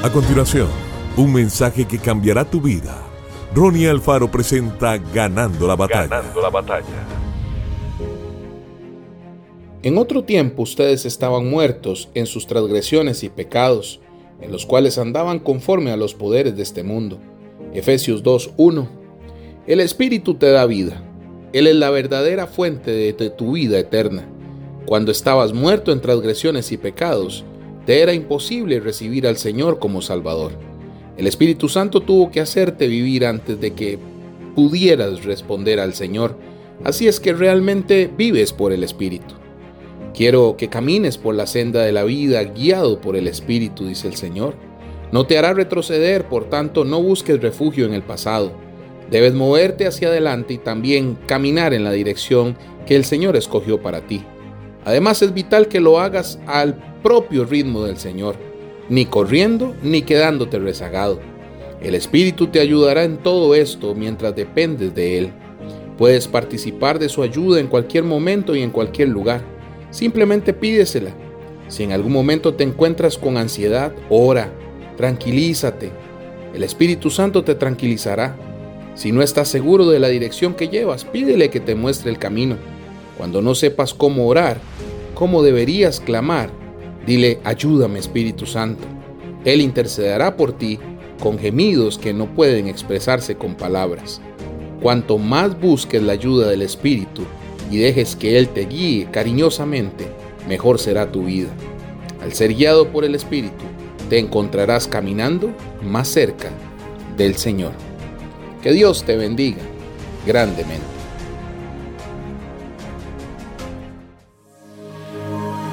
A continuación, un mensaje que cambiará tu vida. Ronnie Alfaro presenta Ganando la batalla. Ganando la batalla. En otro tiempo ustedes estaban muertos en sus transgresiones y pecados, en los cuales andaban conforme a los poderes de este mundo. Efesios 2.1. El Espíritu te da vida. Él es la verdadera fuente de tu vida eterna. Cuando estabas muerto en transgresiones y pecados, te era imposible recibir al Señor como Salvador. El Espíritu Santo tuvo que hacerte vivir antes de que pudieras responder al Señor, así es que realmente vives por el Espíritu. Quiero que camines por la senda de la vida guiado por el Espíritu, dice el Señor. No te hará retroceder, por tanto no busques refugio en el pasado. Debes moverte hacia adelante y también caminar en la dirección que el Señor escogió para ti. Además es vital que lo hagas al propio ritmo del Señor, ni corriendo ni quedándote rezagado. El Espíritu te ayudará en todo esto mientras dependes de Él. Puedes participar de su ayuda en cualquier momento y en cualquier lugar. Simplemente pídesela. Si en algún momento te encuentras con ansiedad, ora, tranquilízate. El Espíritu Santo te tranquilizará. Si no estás seguro de la dirección que llevas, pídele que te muestre el camino. Cuando no sepas cómo orar, cómo deberías clamar, Dile, ayúdame Espíritu Santo. Él intercederá por ti con gemidos que no pueden expresarse con palabras. Cuanto más busques la ayuda del Espíritu y dejes que Él te guíe cariñosamente, mejor será tu vida. Al ser guiado por el Espíritu, te encontrarás caminando más cerca del Señor. Que Dios te bendiga grandemente.